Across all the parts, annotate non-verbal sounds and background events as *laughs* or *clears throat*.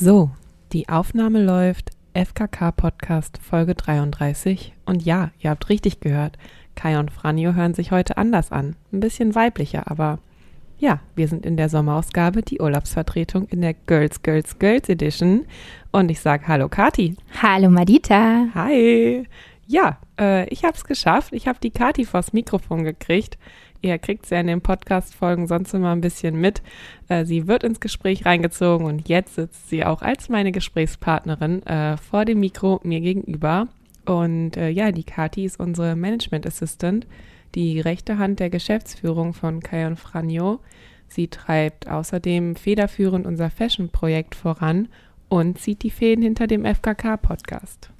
So, die Aufnahme läuft. FKK Podcast Folge 33. Und ja, ihr habt richtig gehört. Kai und Franjo hören sich heute anders an. Ein bisschen weiblicher, aber ja, wir sind in der Sommerausgabe, die Urlaubsvertretung in der Girls, Girls, Girls Edition. Und ich sage Hallo Kati. Hallo Madita. Hi. Ja, äh, ich habe es geschafft. Ich habe die Kati vors Mikrofon gekriegt. Ihr kriegt sie ja in den Podcast-Folgen sonst immer ein bisschen mit. Äh, sie wird ins Gespräch reingezogen und jetzt sitzt sie auch als meine Gesprächspartnerin äh, vor dem Mikro mir gegenüber. Und äh, ja, die Kati ist unsere Management Assistant, die rechte Hand der Geschäftsführung von Kai und Franjo. Sie treibt außerdem federführend unser Fashion-Projekt voran und zieht die Fäden hinter dem FKK-Podcast.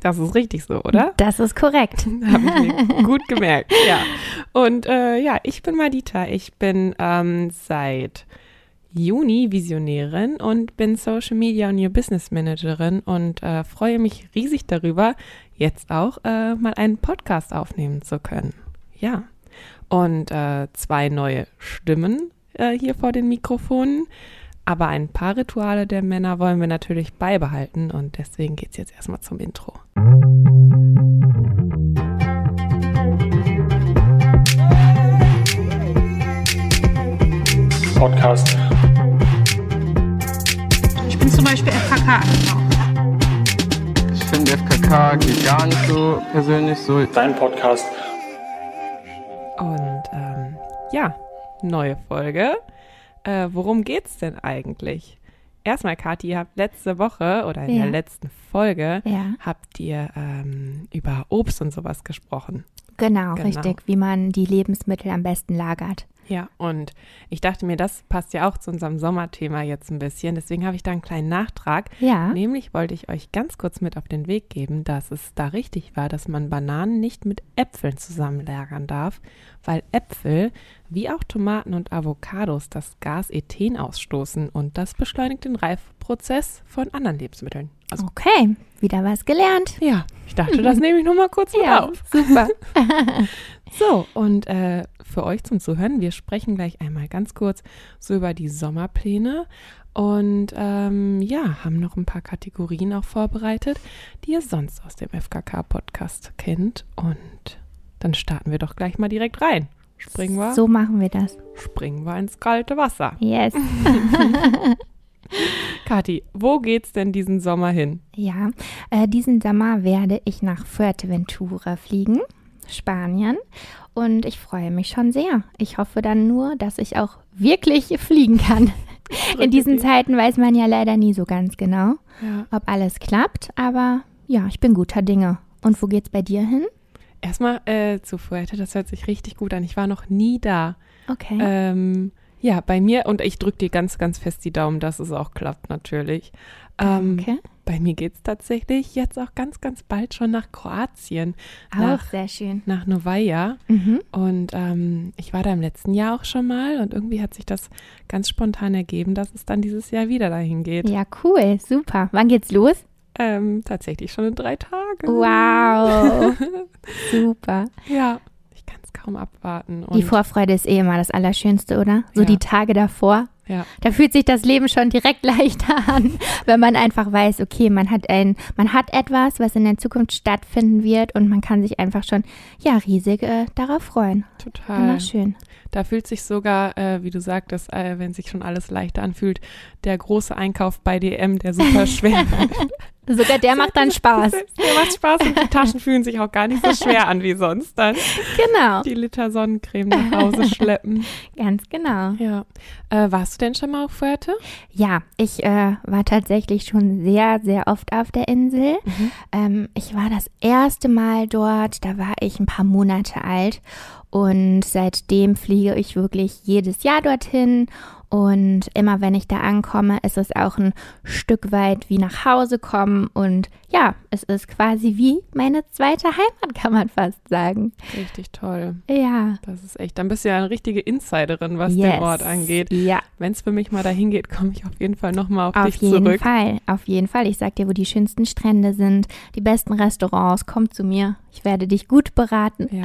Das ist richtig so, oder? Das ist korrekt. *laughs* Habe ich mir gut gemerkt, ja. *laughs* Und äh, ja, ich bin Madita. Ich bin ähm, seit Juni Visionärin und bin Social Media und New Business Managerin und äh, freue mich riesig darüber, jetzt auch äh, mal einen Podcast aufnehmen zu können. Ja. Und äh, zwei neue Stimmen äh, hier vor den Mikrofonen. Aber ein paar Rituale der Männer wollen wir natürlich beibehalten und deswegen geht es jetzt erstmal zum Intro. Podcast. Ich bin zum Beispiel FKK Ich finde FKK geht gar nicht so persönlich so. Dein Podcast. Und ähm, ja, neue Folge. Äh, worum geht's denn eigentlich? Erstmal, Kathi, ihr habt letzte Woche oder in Ja. der letzten Folge Ja, habt ihr ähm, über Obst und sowas gesprochen. genau, Genau. richtig, wie man die Lebensmittel am besten lagert. Ja, und ich dachte mir, das passt ja auch zu unserem Sommerthema jetzt ein bisschen. Deswegen habe ich da einen kleinen Nachtrag. Ja, Nämlich wollte ich euch ganz kurz mit auf den Weg geben, dass es da richtig war, dass man Bananen nicht mit Äpfeln zusammenlagern darf, weil Äpfel, wie auch Tomaten und Avocados, das Gas Ethen ausstoßen und das beschleunigt den Reifprozess von anderen Lebensmitteln. Also, okay, wieder was gelernt. ja, ich dachte, das *laughs* nehme ich nur mal kurz mit Ja, auf. super. *laughs* *laughs* So, und äh, für euch zum Zuhören, wir sprechen gleich einmal ganz kurz so über die Sommerpläne und ähm, ja, haben noch ein paar Kategorien auch vorbereitet, die ihr sonst aus dem FKK-Podcast kennt. Und dann starten wir doch gleich mal direkt rein. Springen wir, So machen wir das. springen wir ins kalte Wasser. Yes. *laughs* Kathi, wo geht's denn diesen Sommer hin? Ja, äh, diesen Sommer werde ich nach Fuerteventura fliegen, Spanien. Und ich freue mich schon sehr. Ich hoffe dann nur, dass ich auch wirklich fliegen kann. In diesen. Zeiten weiß man ja leider nie so ganz genau, Ja. ob alles klappt. Aber ja, ich bin guter Dinge. Und wo geht's bei dir hin? Erstmal äh, zu Fuerte, das hört sich richtig gut an. Ich war noch nie da. Okay. Ähm, ja, bei mir, und ich drücke dir ganz, ganz fest die Daumen, dass es auch klappt, natürlich. Ähm, okay. Bei mir geht es tatsächlich jetzt auch ganz, ganz bald schon nach Kroatien, Auch nach, sehr schön. nach Novaja. Mhm. Und ähm, ich war da im letzten Jahr auch schon mal und irgendwie hat sich das ganz spontan ergeben, dass es dann dieses Jahr wieder dahin geht. Ja, cool, super. Wann geht's los? Ähm, tatsächlich schon in drei Tagen. Wow, *laughs* super. Ja, kaum abwarten. Und Die Vorfreude ist eh immer das Allerschönste, oder? So Ja. die Tage davor. ja, Da fühlt sich das Leben schon direkt *laughs* leichter an, wenn man einfach weiß, okay, man hat ein, man hat etwas, was in der Zukunft stattfinden wird und man kann sich einfach schon, ja, riesig äh, darauf freuen. total. Immer schön. Da fühlt sich sogar, äh, wie du sagtest, äh, wenn sich schon alles leichter anfühlt, der große Einkauf bei DM, der super *laughs* schwer wird. Sogar der macht dann Spaß. *laughs* Der macht Spaß und die Taschen fühlen sich auch gar nicht so schwer an wie sonst dann. Genau, Die Liter Sonnencreme nach Hause schleppen. *laughs* ganz genau. Ja. Äh, warst du denn schon mal auf Fuerte? Ja, ich äh, war tatsächlich schon sehr, sehr oft auf der Insel. Mhm. Ähm, ich war das erste Mal dort, da war ich ein paar Monate alt und seitdem fliege ich wirklich jedes Jahr dorthin und immer wenn ich da ankomme, ist es auch ein Stück weit wie nach Hause kommen und ja, es ist quasi wie meine zweite Heimat, kann man fast sagen. Richtig toll. Ja. Das ist echt. Dann bist du ja eine richtige Insiderin, was yes. den Ort angeht. Ja, Wenn es für mich mal dahin geht, komme ich auf jeden Fall nochmal auf, auf dich jeden zurück. Fall, auf jeden Fall. Ich sag dir, wo die schönsten Strände sind, die besten Restaurants, komm zu mir. Ich werde dich gut beraten. Ja,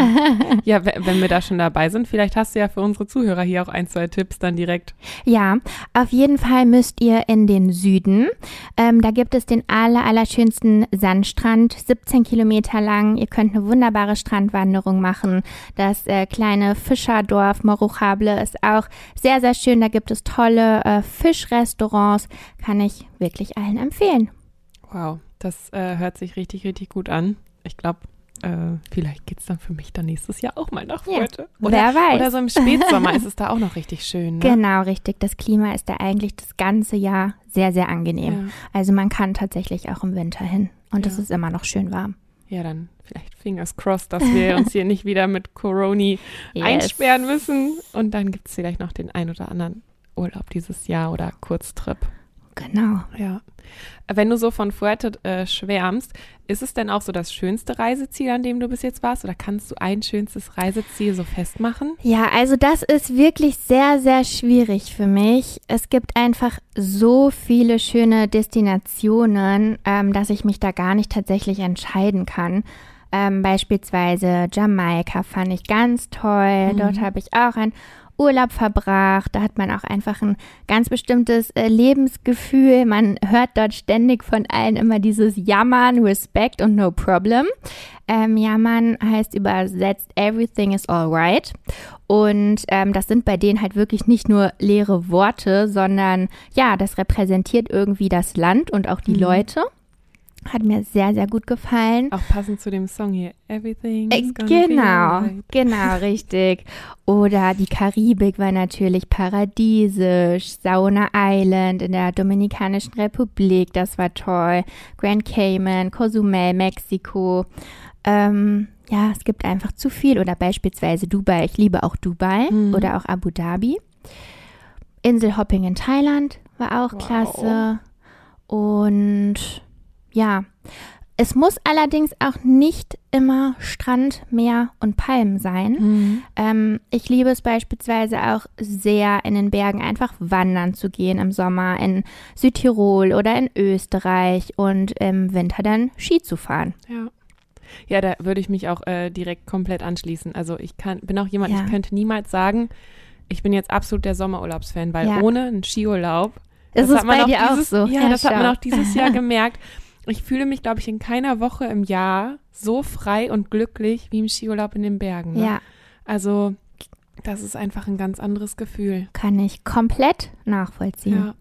ja we- wenn wenn wir da schon dabei sind, vielleicht hast du ja für unsere Zuhörer hier auch ein, zwei Tipps dann direkt. Ja, auf jeden Fall müsst ihr in den Süden. Ähm, da gibt es den aller, allerschönsten Sandstrand, 17 Kilometer lang. Ihr könnt eine wunderbare Strandwanderung machen. Das äh, kleine Fischerdorf Moruchable ist auch sehr, sehr schön. Da gibt es tolle äh, Fischrestaurants. Kann ich wirklich allen empfehlen. Wow, das äh, hört sich richtig, richtig gut an. Ich glaube, äh, vielleicht geht es dann für mich dann nächstes Jahr auch mal nach Ja, heute. wer weiß. Oder so im Spätsommer *laughs* ist es da auch noch richtig schön. Ne? Genau, richtig. Das Klima ist da eigentlich das ganze Jahr sehr, sehr angenehm. Ja. Also man kann tatsächlich auch im Winter hin und es Ja. ist immer noch schön warm. ja, dann vielleicht fingers crossed, dass wir *laughs* uns hier nicht wieder mit Coroni einsperren müssen. Und dann gibt es vielleicht noch den ein oder anderen Urlaub dieses Jahr oder Kurztrip. Genau. Ja. Wenn du so von Fuerte äh, schwärmst, ist es denn auch so das schönste Reiseziel, an dem du bis jetzt warst? Oder kannst du ein schönstes Reiseziel so festmachen? Ja, also das ist wirklich sehr, sehr schwierig für mich. Es gibt einfach so viele schöne Destinationen, ähm, dass ich mich da gar nicht tatsächlich entscheiden kann. Ähm, beispielsweise Jamaika fand ich ganz toll. Dort habe ich auch einen Urlaub verbracht. Da hat man auch einfach ein ganz bestimmtes äh, Lebensgefühl. Man hört dort ständig von allen immer dieses Jammern, Respect und No Problem. Ähm, Jammern heißt übersetzt Everything is alright. Und ähm, das sind bei denen halt wirklich nicht nur leere Worte, sondern ja, das repräsentiert irgendwie das Land und auch die Leute. Hat mir sehr, sehr gut gefallen. Auch passend zu dem Song hier. Everything Äh, Genau, alright. genau, *laughs* richtig. Oder die Karibik war natürlich paradiesisch. Sauna Island in der Dominikanischen Republik, das war toll. Grand Cayman, Cozumel, Mexiko. Ähm, ja, es gibt einfach zu viel. Oder beispielsweise Dubai. Ich liebe auch Dubai Mhm. oder auch Abu Dhabi. Inselhopping in Thailand war auch Wow. klasse. Und ja, es muss allerdings auch nicht immer Strand, Meer und Palmen sein. Mhm. Ähm, ich liebe es beispielsweise auch sehr, in den Bergen einfach wandern zu gehen im Sommer in Südtirol oder in Österreich und im Winter dann Ski zu fahren. Ja. Ja, da würde ich mich auch äh, direkt komplett anschließen. Also ich kann, bin auch jemand, Ja. ich könnte niemals sagen, ich bin jetzt absolut der Sommerurlaubsfan, weil Ja. ohne einen Skiurlaub Ist das es bei auch dir auch dieses, so? Ja, Ja, das hat man schau. auch dieses Jahr *laughs* gemerkt. Ich fühle mich, glaube ich, in keiner Woche im Jahr so frei und glücklich wie im Skiurlaub in den Bergen. Ne? Ja, Also, das ist einfach ein ganz anderes Gefühl. kann ich komplett nachvollziehen. Ja.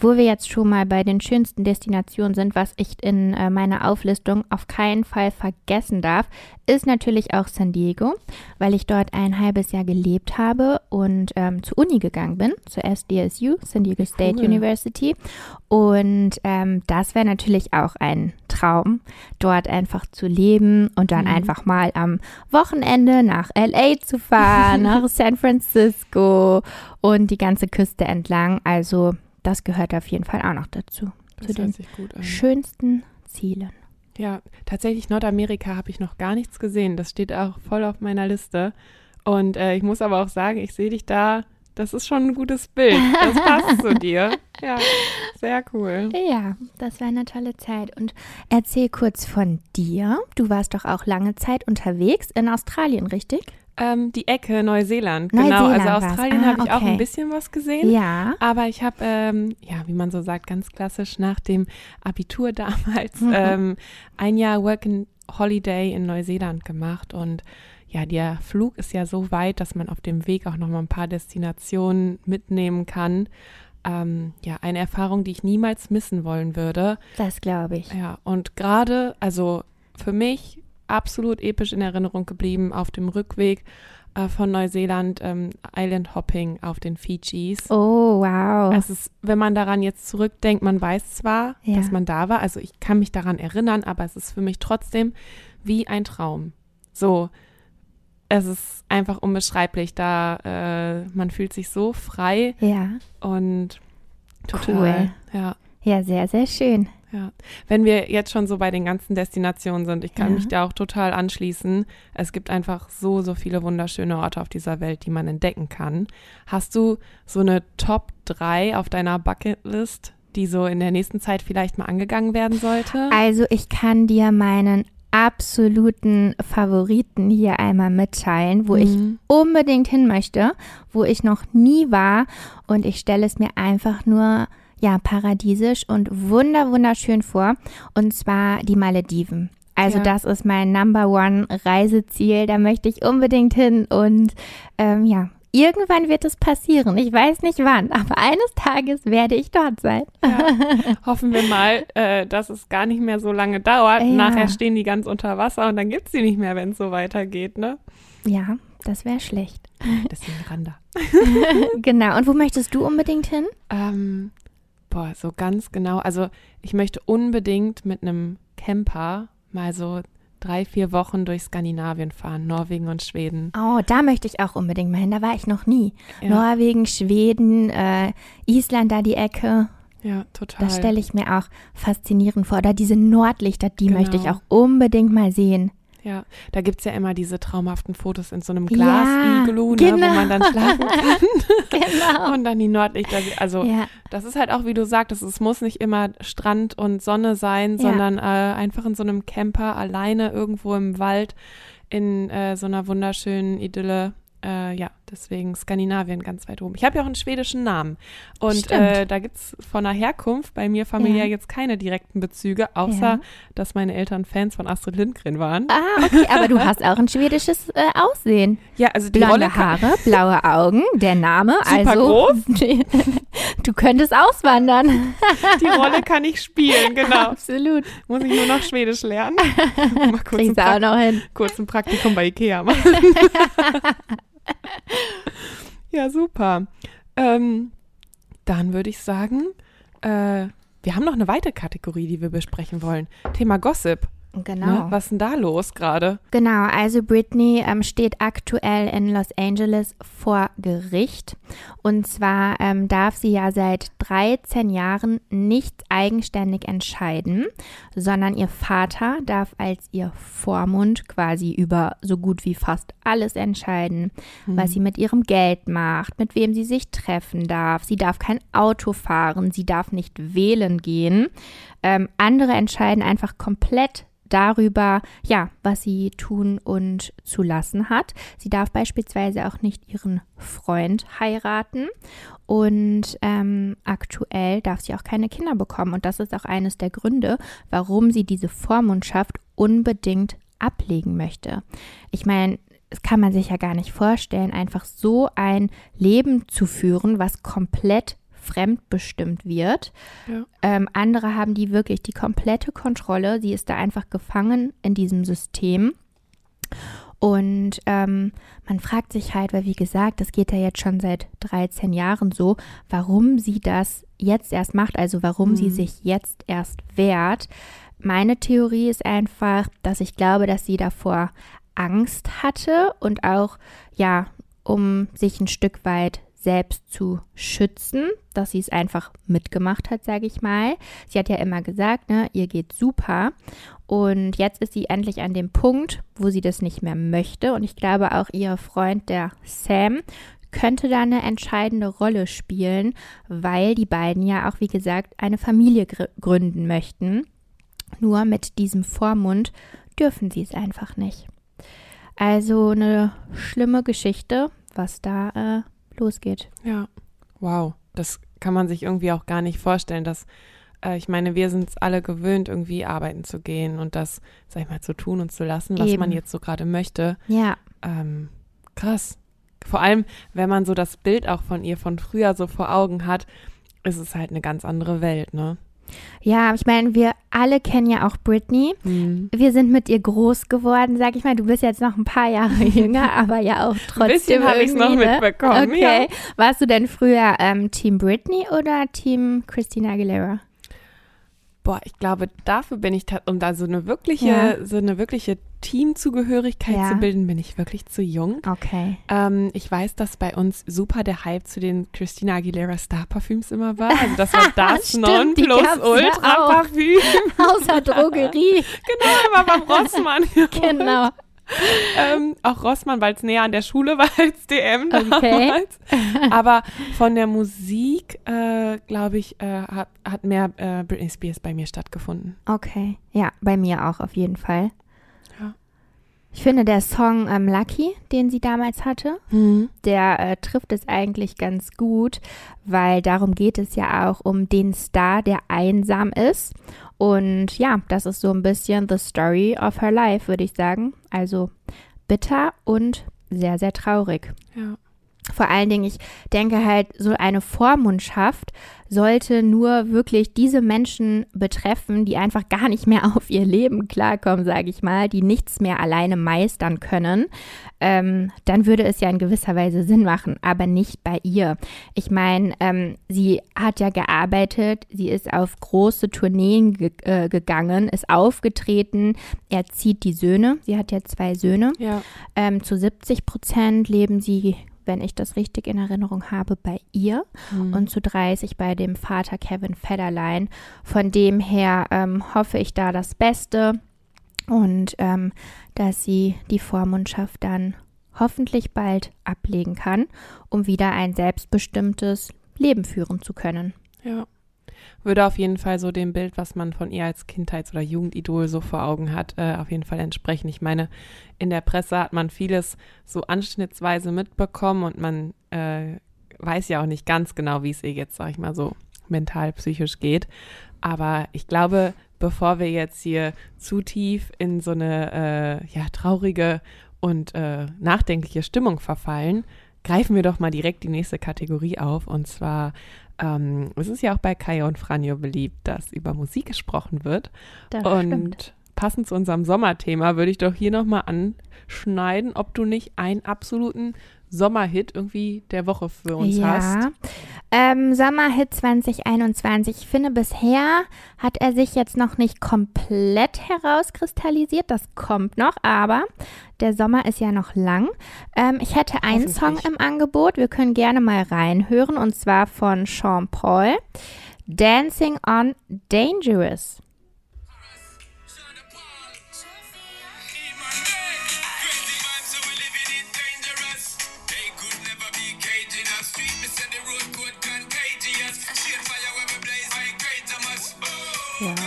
Wo wir jetzt schon mal bei den schönsten Destinationen sind, was ich in äh, meiner Auflistung auf keinen Fall vergessen darf, ist natürlich auch San Diego, weil ich dort ein halbes Jahr gelebt habe und ähm, zur Uni gegangen bin, zur SDSU, San Diego State Cool. University. Und ähm, das wäre natürlich auch ein Traum, dort einfach zu leben und dann Mhm. einfach mal am Wochenende nach LA zu fahren, *laughs* nach San Francisco und die ganze Küste entlang. Also das gehört auf jeden Fall auch noch dazu. Das Zu den schönsten Zielen. Ja, tatsächlich Nordamerika habe ich noch gar nichts gesehen. Das steht auch voll auf meiner Liste. Und äh, ich muss aber auch sagen, ich sehe dich da. Das ist schon ein gutes Bild. Das *laughs* passt zu dir. Ja, sehr cool. Ja, das war eine tolle Zeit. Und erzähl kurz von dir. Du warst doch auch lange Zeit unterwegs in Australien, richtig? Ähm, die Ecke Neuseeland. genau. Neuseeland Also. Australien Ah, habe ich auch okay. ein bisschen was gesehen. Ja. Aber ich habe, ähm, ja, wie man so sagt, ganz klassisch nach dem Abitur *laughs* damals Mhm. ähm, ein Jahr Work and Holiday in Neuseeland gemacht. Und ja, der Flug ist ja so weit, dass man auf dem Weg auch noch mal ein paar Destinationen mitnehmen kann. Ähm, ja, eine Erfahrung, die ich niemals missen wollen würde. Das glaube ich. Ja, und gerade, also für mich absolut episch in Erinnerung geblieben auf dem Rückweg äh, von Neuseeland, ähm, Island Hopping auf den Fidschis. Oh, wow. Es ist, wenn man daran jetzt zurückdenkt, man weiß zwar, Ja. dass man da war, also ich kann mich daran erinnern, aber es ist für mich trotzdem wie ein Traum. So, es ist einfach unbeschreiblich, da äh, man fühlt sich so frei ja. und total. Cool. Ja, Ja, sehr, sehr schön. Ja. Wenn wir jetzt schon so bei den ganzen Destinationen sind, ich kann Ja. mich da auch total anschließen. Es gibt einfach so, so viele wunderschöne Orte auf dieser Welt, die man entdecken kann. Hast du so eine Top 3 auf deiner Bucketlist, die so in der nächsten Zeit vielleicht mal angegangen werden sollte? Also ich kann dir meinen absoluten Favoriten hier einmal mitteilen, wo ich Mhm. unbedingt hin möchte, wo ich noch nie war und ich stelle es mir einfach nur ja paradiesisch und wunder wunderschön vor und zwar die Malediven. Also Ja. das ist mein Number One Reiseziel, da möchte ich unbedingt hin und ähm, ja. Irgendwann wird es passieren. Ich weiß nicht wann, aber eines Tages werde ich dort sein. *laughs* Hoffen wir mal, äh, dass es gar nicht mehr so lange dauert. Ja. Nachher stehen die ganz unter Wasser und dann gibt es die nicht mehr, wenn es so weitergeht, ne? Ja, das wäre schlecht. Deswegen Randa. *laughs* genau. Und wo möchtest du unbedingt hin? Ähm, boah, so ganz genau. Also ich möchte unbedingt mit einem Camper mal so drei, vier Wochen durch Skandinavien fahren, Norwegen und Schweden. Oh, da möchte ich auch unbedingt mal hin. Da war ich noch nie. Ja, Norwegen, Schweden, äh, Island, da die Ecke. ja total. Das stelle ich mir auch faszinierend vor. Oder diese Nordlichter, die Genau. möchte ich auch unbedingt mal sehen. Ja, da gibt es ja immer diese traumhaften Fotos in so einem Ja, Glas-Iglu, ne, genau. wo man dann schlafen kann. *laughs* Genau. Und dann die Nordlichter. Also Ja, das ist halt auch, wie du sagtest, es muss nicht immer Strand und Sonne sein, Ja. sondern äh, einfach in so einem Camper alleine irgendwo im Wald in äh, so einer wunderschönen Idylle. Äh, ja, deswegen Skandinavien ganz weit oben. Ich habe ja auch einen schwedischen Namen. Und äh, da gibt es von der Herkunft bei mir familiär Ja. jetzt keine direkten Bezüge, außer Ja. dass meine Eltern Fans von Astrid Lindgren waren. Ah, okay, aber du *laughs* hast auch ein schwedisches äh, Aussehen. Ja, also die Rolle Blonde kann, Haare, blaue Augen, der Name. *laughs* Super also, groß. *laughs* du könntest auswandern. die Rolle kann ich spielen, genau. Absolut. Muss ich nur noch Schwedisch lernen. Mal kurz ein, auch noch hin. kurz ein Praktikum bei Ikea machen. Ja, super. Ähm, dann würde ich sagen, äh, wir haben noch eine weitere Kategorie, die wir besprechen wollen. Thema Gossip. Genau. Ne? Was ist denn da los gerade? Genau, also Britney ähm, steht aktuell in Los Angeles vor Gericht. Und zwar ähm, darf sie ja seit 13 Jahren nicht eigenständig entscheiden, sondern ihr Vater darf als ihr Vormund quasi über so gut wie fast alles entscheiden, was sie mit ihrem Geld macht, mit wem sie sich treffen darf. Sie darf kein Auto fahren, sie darf nicht wählen gehen. Ähm, andere entscheiden einfach komplett darüber, ja, was sie tun und zu lassen hat. Sie darf beispielsweise auch nicht ihren Freund heiraten und ähm, aktuell darf sie auch keine Kinder bekommen. Und das ist auch eines der Gründe, warum sie diese Vormundschaft unbedingt ablegen möchte. Ich meine, das kann man sich ja gar nicht vorstellen, einfach so ein Leben zu führen, was komplett fremdbestimmt wird. Ja. Ähm, andere haben die wirklich die komplette Kontrolle. Sie ist da einfach gefangen in diesem System. Und ähm, man fragt sich halt, weil wie gesagt, das geht ja jetzt schon seit 13 Jahren so, warum sie das jetzt erst macht, also warum sie Mhm. sich jetzt erst wehrt. Meine Theorie ist einfach, dass ich glaube, dass sie davor Angst hatte und auch, ja, um sich ein Stück weit selbst zu schützen, dass sie es einfach mitgemacht hat, sage ich mal. Sie hat ja immer gesagt, ne, ihr geht super. Und jetzt ist sie endlich an dem Punkt, wo sie das nicht mehr möchte. Und ich glaube auch ihr Freund, der Sam, könnte da eine entscheidende Rolle spielen, weil die beiden ja auch, wie gesagt, eine Familie gr gründen möchten. Nur mit diesem Vormund dürfen sie es einfach nicht. Also eine schlimme Geschichte, was da äh, losgeht. Ja. Wow. Das kann man sich irgendwie auch gar nicht vorstellen, dass äh, ich meine, wir sind es alle gewöhnt, irgendwie arbeiten zu gehen und das, sag ich mal, zu tun und zu lassen, was Eben. man jetzt so gerade möchte. Ja, Ähm, krass. Vor allem, wenn man so das Bild auch von ihr von früher so vor Augen hat, ist es halt eine ganz andere Welt, ne? Ja, ich meine, wir alle kennen ja auch Britney. Mhm. Wir sind mit ihr groß geworden, sag ich mal. Du bist jetzt noch ein paar Jahre *laughs* jünger, aber ja auch trotzdem. bisschen hab ich's noch irgendwie, ne? mitbekommen, Okay. ja. Warst du denn früher ähm, Team Britney oder Team Christina Aguilera? Boah, ich glaube, dafür bin ich, um da so eine wirkliche, Ja. so eine wirkliche Teamzugehörigkeit Ja. zu bilden, bin ich wirklich zu jung. Okay. Ähm, ich weiß, dass bei uns super der Hype zu den Christina Aguilera Star Parfüms immer war. Also das war *laughs* das ja Nonplusultra auch. Parfüm. *laughs* Außer Drogerie. genau, immer beim Rossmann. *laughs* genau. *laughs* ähm, auch Rossmann, weil es näher an der Schule war als DM Okay. damals. *laughs* Aber von der Musik, äh, glaube ich, äh, hat, hat mehr äh, Britney Spears bei mir stattgefunden. Okay. Ja, bei mir auch auf jeden Fall. Ich finde, der Song ähm, Lucky, den sie damals hatte, der äh, trifft es eigentlich ganz gut, weil darum geht es ja auch um den Star, der einsam ist. Und ja, das ist so ein bisschen the story of her life, würde ich sagen. Also bitter und sehr, sehr traurig. Ja. Vor allen Dingen, ich denke halt, so eine Vormundschaft sollte nur wirklich diese Menschen betreffen, die einfach gar nicht mehr *laughs* auf ihr Leben klarkommen, sage ich mal, die nichts mehr alleine meistern können. Ähm, dann würde es ja in gewisser Weise Sinn machen, aber nicht bei ihr. Ich meine, ähm, sie hat ja gearbeitet, sie ist auf große Tourneen ge äh, gegangen, ist aufgetreten, er zieht die Söhne, sie hat ja zwei Söhne. Ja. Ähm, zu 70 Prozent leben sie, wenn ich das richtig in Erinnerung habe, bei ihr und zu 30 bei dem Vater Kevin Federline. Von dem her ähm, hoffe ich da das Beste und ähm, dass sie die Vormundschaft dann hoffentlich bald ablegen kann, um wieder ein selbstbestimmtes Leben führen zu können. Ja. Würde auf jeden Fall so dem Bild, was man von ihr als Kindheits- oder Jugendidol so vor Augen hat, äh, auf jeden Fall entsprechen. Ich meine, in der Presse hat man vieles so anschnittsweise mitbekommen und man äh, weiß ja auch nicht ganz genau, wie es ihr jetzt, sag ich mal, so mental, psychisch geht. Aber ich glaube, bevor wir jetzt hier zu tief in so eine äh, ja, traurige und äh, nachdenkliche Stimmung verfallen, greifen wir doch mal direkt die nächste Kategorie auf. Und zwar ähm, es ist ja auch bei Kaya und Franjo beliebt, dass über Musik gesprochen wird. Das und stimmt. Passend zu unserem Sommerthema würde ich doch hier nochmal anschneiden, ob du nicht einen absoluten Sommerhit irgendwie der Woche für uns ja. hast. Ähm, Sommerhit 2021. Ich finde, bisher hat er sich jetzt noch nicht komplett herauskristallisiert. Das kommt noch, aber der Sommer ist ja noch lang. Ähm, ich hätte einen Song im Angebot. Wir können gerne mal reinhören und zwar von Sean Paul. Dancing on Dangerous.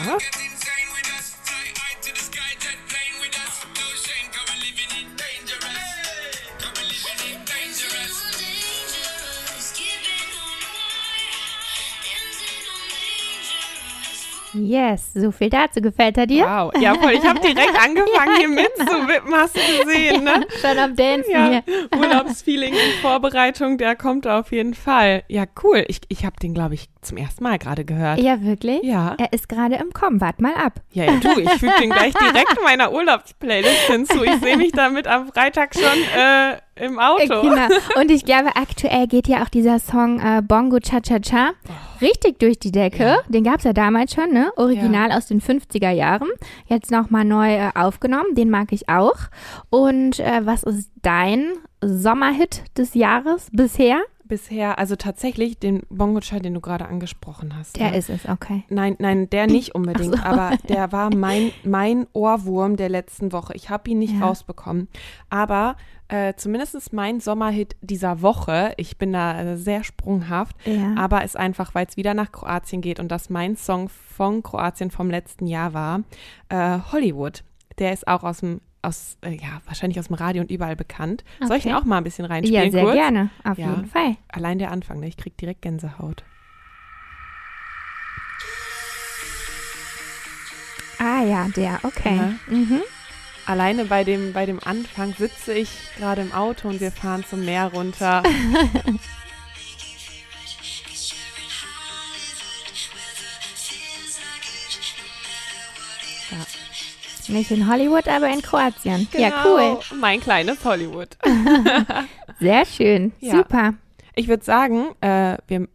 Ja. Yes, so viel dazu. Gefällt er dir? Wow. Ja, voll. Ich habe direkt *laughs* angefangen, hier mitzuwippen, hast du gesehen, ne? Schon am Dancen Ja, hier. Urlaubsfeeling in Vorbereitung, der kommt auf jeden Fall. Ja, cool. Ich, ich habe den, glaube ich, zum ersten Mal gerade gehört. Ja, wirklich? Ja. Er ist gerade im Kommen. Wart mal ab. Ja, ja, du, ich füge den gleich direkt meiner Urlaubsplaylist hinzu. Ich sehe mich damit am Freitag schon äh, im Auto. Genau. Und ich glaube, aktuell geht ja auch dieser Song äh, Bongo Cha Cha Cha richtig durch die Decke. Ja. Den gab es ja damals schon, ne? Original aus den 50er Jahren. Jetzt nochmal neu äh, aufgenommen. Den mag ich auch. Und äh, was ist dein Sommerhit des Jahres bisher? Bisher, also tatsächlich den Bongo-Cha, den du gerade angesprochen hast. Der ne? ist es, okay. Nein, nein, der *clears throat* nicht unbedingt, so. aber *laughs* der war mein, mein Ohrwurm der letzten Woche. Ich habe ihn nicht Ja. rausbekommen. Aber äh, zumindest mein Sommerhit dieser Woche, ich bin da äh, sehr sprunghaft, Ja. aber ist einfach, weil es wieder nach Kroatien geht und das mein Song von Kroatien vom letzten Jahr war, äh, Hollywood. Der ist auch aus dem, aus, äh, ja, wahrscheinlich aus dem Radio und überall bekannt. Soll ich Okay. ihn auch mal ein bisschen reinspielen? ja, sehr kurz? gerne. Auf Ja. jeden Fall. Allein der Anfang, ne? ich krieg direkt Gänsehaut. Ah ja, der, okay. Ja. Mhm. Alleine bei dem, bei dem Anfang sitze ich gerade im Auto und wir fahren zum Meer runter. *laughs* Nicht in Hollywood, aber in Kroatien. Ja, cool. Genau, Mein kleines Hollywood. *laughs* Sehr schön. Ja. Super. Ich würde sagen, äh, wir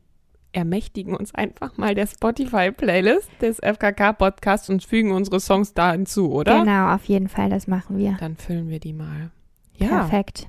ermächtigen uns einfach mal der Spotify-Playlist des FKK-Podcasts und fügen unsere Songs da hinzu, oder? Genau, auf jeden Fall, das machen wir. Dann füllen wir die mal. Ja, Perfekt.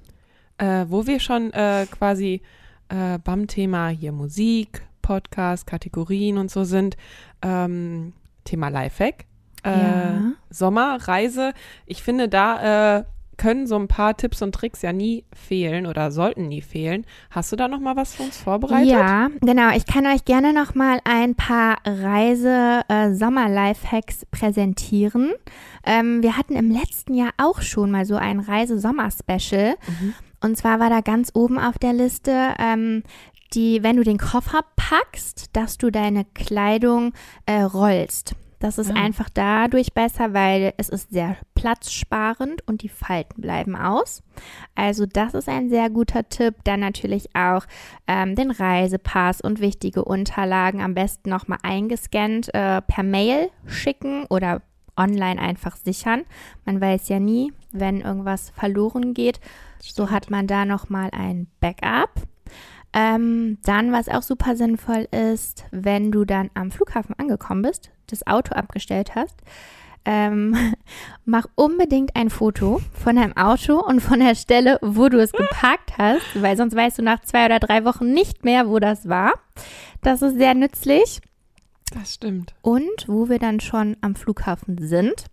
äh, wo wir schon äh, quasi äh, beim Thema hier Musik, Podcast, Kategorien und so sind, ähm, Thema Lifehack. Äh, Ja. Sommer, Reise. Ich finde, da äh, können so ein paar Tipps und Tricks ja nie fehlen oder sollten nie fehlen. Hast du da noch mal was für uns vorbereitet? Ja, genau. Ich kann euch gerne noch mal ein paar Reise-Sommer-Lifehacks präsentieren. Ähm, wir hatten im letzten Jahr auch schon mal so ein Reise-Sommer-Special. Mhm. Und zwar war da ganz oben auf der Liste, ähm, die, wenn du den Koffer packst, dass du deine Kleidung äh, rollst. Das ist Ah. einfach dadurch besser, weil es ist sehr platzsparend und die Falten bleiben aus. Also das ist ein sehr guter Tipp. Dann natürlich auch ähm, den Reisepass und wichtige Unterlagen am besten nochmal eingescannt äh, per Mail schicken oder online einfach sichern. Man weiß ja nie, wenn irgendwas verloren geht. So hat man da nochmal ein Backup. Ähm, dann, was auch super sinnvoll ist, wenn du dann am Flughafen angekommen bist, das Auto abgestellt hast, ähm, *laughs* mach unbedingt ein Foto von deinem Auto und von der Stelle, wo du es *laughs* geparkt hast, weil sonst weißt du nach zwei oder drei Wochen nicht mehr, wo das war. Das ist sehr nützlich. Das stimmt. Und wo wir dann schon am Flughafen sind,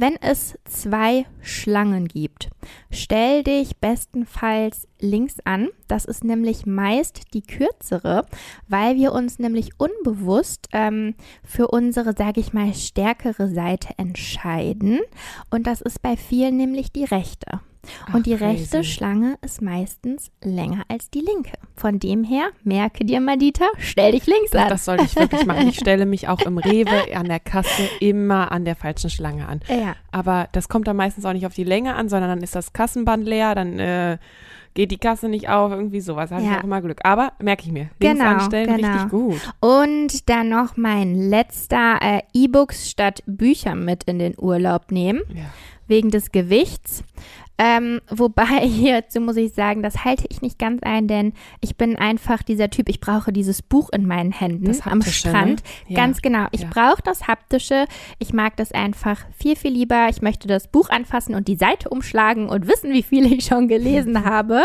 wenn es zwei Schlangen gibt, stell dich bestenfalls links an. Das ist nämlich meist die kürzere, weil wir uns nämlich unbewusst ähm, für unsere, sage ich mal, stärkere Seite entscheiden. Und das ist bei vielen nämlich die rechte. Und Ach, die rechte crazy. Schlange ist meistens länger als die linke. Von dem her, merke dir mal, Dieter, stell dich links an. das sollte ich wirklich machen. Ich *laughs* stelle mich auch im Rewe an der Kasse immer an der falschen Schlange an. ja. Aber das kommt dann meistens auch nicht auf die Länge an, sondern dann ist das Kassenband leer, dann äh, geht die Kasse nicht auf, irgendwie sowas. Habe Ja. ich auch immer Glück. Aber merke ich mir, links Genau, anstellen, genau. richtig gut. Und dann noch mein letzter äh, E-Books statt Bücher mit in den Urlaub nehmen, Ja. wegen des Gewichts. Ähm, wobei *laughs* hierzu muss ich sagen, das halte ich nicht ganz ein, denn ich bin einfach dieser Typ, ich brauche dieses Buch in meinen Händen Das am Haptische, Strand. ne? Ja. Ganz genau. Ich Ja. brauche das Haptische. Ich mag das einfach viel, viel lieber. Ich möchte das Buch anfassen und die Seite umschlagen und wissen, wie viel ich schon gelesen *laughs* habe.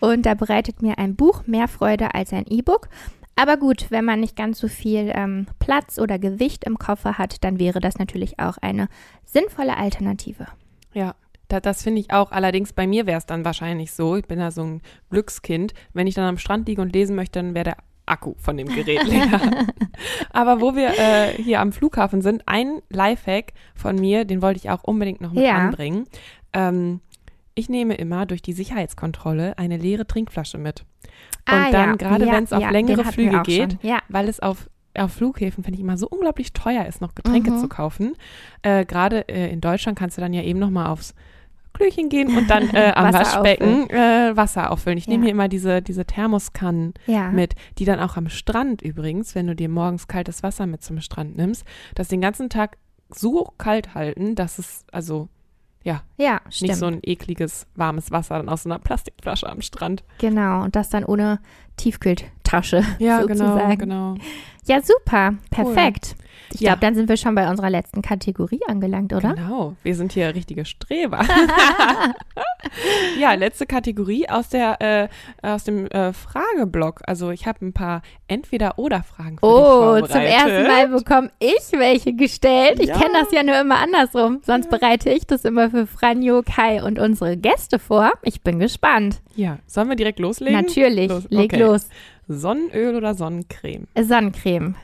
Und da bereitet mir ein Buch mehr Freude als ein E-Book. Aber gut, wenn man nicht ganz so viel ähm, Platz oder Gewicht im Koffer hat, dann wäre das natürlich auch eine sinnvolle Alternative. Ja, da, das finde ich auch. Allerdings bei mir wäre es dann wahrscheinlich so, ich bin ja so ein Glückskind, wenn ich dann am Strand liege und lesen möchte, dann wäre der Akku von dem Gerät leer. *laughs* Aber wo wir äh, hier am Flughafen sind, ein Lifehack von mir, den wollte ich auch unbedingt noch mit Ja. anbringen. Ähm, ich nehme immer durch die Sicherheitskontrolle eine leere Trinkflasche mit. Und Ah, dann, ja. gerade Ja, wenn es auf längere Flüge geht, weil es auf, auf Flughäfen, finde ich, immer so unglaublich teuer ist, noch Getränke Mhm. zu kaufen. Äh, Gerade äh, in Deutschland kannst du dann ja eben noch mal aufs Klöchen gehen und dann äh, am Wasser Waschbecken äh, Wasser auffüllen. Ich nehme Ja. hier immer diese, diese Thermoskannen Ja. mit, die dann auch am Strand übrigens, wenn du dir morgens kaltes Wasser mit zum Strand nimmst, das den ganzen Tag so kalt halten, dass es also ja ja, stimmt. nicht so ein ekliges warmes Wasser dann aus so einer Plastikflasche am Strand. genau. Und das dann ohne Tiefkühltasche sozusagen. genau. Ja, super. Perfekt. Ich Ja. glaube, dann sind wir schon bei unserer letzten Kategorie angelangt, oder? Genau, wir sind hier richtige Streber. *laughs* ja, letzte Kategorie aus der äh, aus dem äh, Frageblock. Also ich habe ein paar Entweder-oder-Fragen für dich Oh, vorbereitet. zum ersten Mal bekomme ich welche gestellt. Ich Ja. kenne das ja nur immer andersrum. Sonst bereite ich das immer für Franjo, Kai und unsere Gäste vor. Ich bin gespannt. Ja, sollen wir direkt loslegen? Natürlich. Los, Leg okay. los. Sonnenöl oder Sonnencreme? Sonnencreme.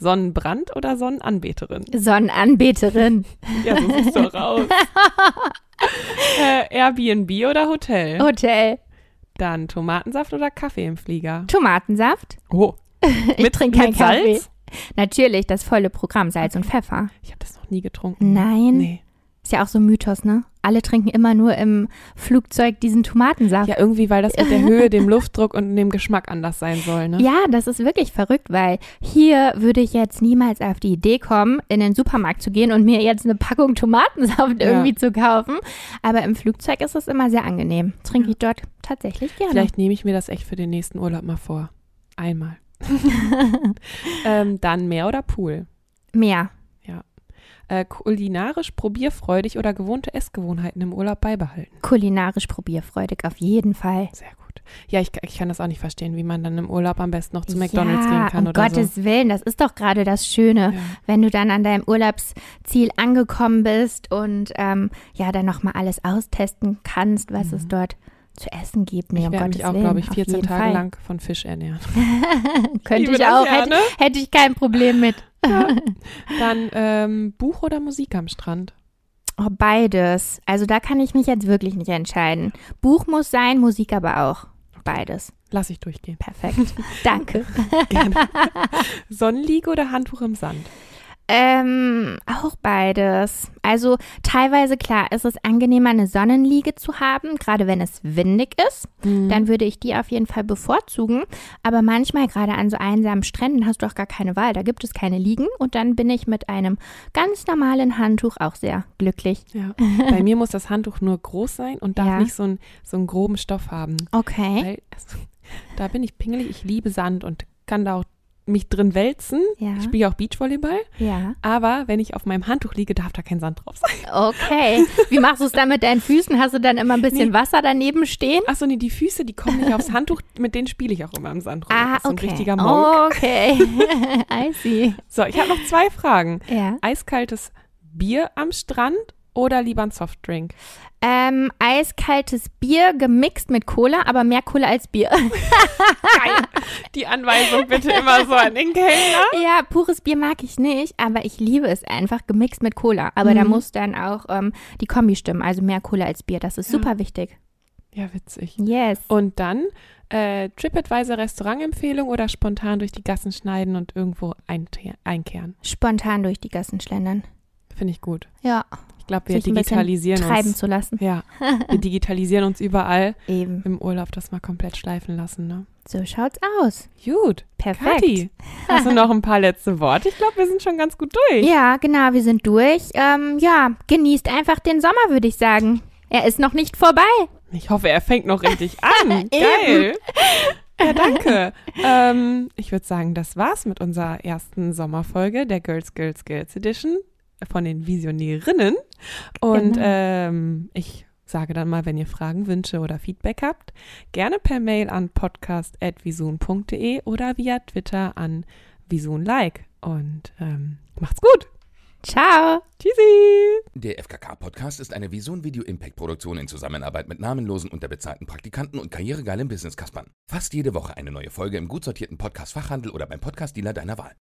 Sonnenbrand oder Sonnenanbeterin? Sonnenanbeterin. Ja, so siehst du raus. *laughs* äh, Airbnb oder Hotel? Hotel. Dann Tomatensaft oder Kaffee im Flieger? Tomatensaft. Oh, *laughs* Ich Mit- trinke keinen Kaffee. Salz? Natürlich, das volle Programm Salz und Pfeffer. ich habe das noch nie getrunken. Nein. Nee. Ist ja auch so ein Mythos, ne? Alle trinken immer nur im Flugzeug diesen Tomatensaft. Ja, irgendwie, weil das mit der Höhe, dem Luftdruck und dem Geschmack anders sein soll, ne? Ja, das ist wirklich verrückt, weil hier würde ich jetzt niemals auf die Idee kommen, in den Supermarkt zu gehen und mir jetzt eine Packung Tomatensaft Ja. irgendwie zu kaufen. Aber im Flugzeug ist es immer sehr angenehm. Trinke ich dort tatsächlich gerne. Vielleicht nehme ich mir das echt für den nächsten Urlaub mal vor. Einmal. *laughs* ähm, dann Meer oder Pool? Mehr. Äh, kulinarisch probierfreudig oder gewohnte Essgewohnheiten im Urlaub beibehalten? Kulinarisch probierfreudig auf jeden Fall. Sehr gut. Ja, ich, ich kann das auch nicht verstehen, wie man dann im Urlaub am besten noch zu McDonalds ja, gehen kann um oder Gottes Willen, das ist doch gerade das Schöne, Ja. wenn du dann an deinem Urlaubsziel angekommen bist und ähm, ja, dann nochmal alles austesten kannst, was es dort zu essen gibt. Nee, Mhm. Ich um werde Gottes mich auch, glaube ich, auf 14 jeden Tage Fall. lang von Fisch ernähren. *laughs* *laughs* Könnte ich das auch, ja, hätte, ne? hätte ich kein Problem mit. *laughs* Dann ähm, Buch oder Musik am Strand? Oh, beides. Also da kann ich mich jetzt wirklich nicht entscheiden. Buch muss sein, Musik aber auch. Beides. Lass ich durchgehen. Perfekt. Danke. *laughs* Gerne. Sonnenliege oder Handtuch im Sand? Ähm, auch beides. Also teilweise klar, ist es angenehmer, eine Sonnenliege zu haben, gerade wenn es windig ist. Mhm. Dann würde ich die auf jeden Fall bevorzugen. Aber manchmal, gerade an so einsamen Stränden, hast du auch gar keine Wahl. Da gibt es keine Liegen. Und dann bin ich mit einem ganz normalen Handtuch auch sehr glücklich. Ja. *laughs* Bei mir muss das Handtuch nur groß sein und darf Ja. nicht so, ein, so einen groben Stoff haben. Okay. Weil also, da bin ich pingelig. Ich liebe Sand und kann da auch mich drin wälzen. Ja. Ich spiele auch Beachvolleyball. Ja. Aber wenn ich auf meinem Handtuch liege, darf da kein Sand drauf sein. Okay. Wie machst du es dann mit deinen Füßen? Hast du dann immer ein bisschen Nee. Wasser daneben stehen? Achso, nee, die Füße, die kommen nicht aufs Handtuch. Mit denen spiele ich auch immer im Sand rum. Ah, das ist so ein okay. richtiger Monk. Okay. *laughs* I see. So, ich habe noch zwei Fragen. Ja. Eiskaltes Bier am Strand oder lieber ein Softdrink? Ähm, eiskaltes Bier gemixt mit Cola, aber mehr Cola als Bier. *laughs* Geil. Die Anweisung bitte immer so an den Kellner. ja, pures Bier mag ich nicht, aber ich liebe es einfach gemixt mit Cola. Aber da Mhm. muss dann auch ähm, die Kombi stimmen, also mehr Cola als Bier. Das ist Ja. super wichtig. Ja, witzig. Yes. Und dann äh, TripAdvisor Restaurantempfehlung oder spontan durch die Gassen schneiden und irgendwo einkehren. Spontan durch die Gassen schlendern. Finde ich gut. Ja, Ich glaube, wir sich digitalisieren treiben uns. zu lassen. Ja, *laughs* wir digitalisieren uns überall Eben. im Urlaub, das mal komplett schleifen lassen. Ne? So schaut's aus. Gut. Perfekt. Kathi, hast du noch ein paar letzte Worte? Ich glaube, wir sind schon ganz gut durch. Ja, genau, wir sind durch. Ähm, ja, genießt einfach den Sommer, würde ich sagen. Er ist noch nicht vorbei. Ich hoffe, er fängt noch richtig an. *laughs* Geil. Ja, danke. ähm, ich würde sagen, das war's mit unserer ersten Sommerfolge der Girls, Girls, Girls Edition von den Visionärinnen. Und Genau. ähm, ich sage dann mal, wenn ihr Fragen, Wünsche oder Feedback habt, gerne per Mail an podcast.visun.de oder via Twitter an visunlike. Und ähm, macht's gut. Ciao. Tschüssi. Der FKK-Podcast ist eine Vision Video Impact Produktion in Zusammenarbeit mit namenlosen, unterbezahlten Praktikanten und karrieregeilen Business-Kaspern. Fast jede Woche eine neue Folge im gut sortierten Podcast-Fachhandel oder beim Podcast-Dealer deiner Wahl.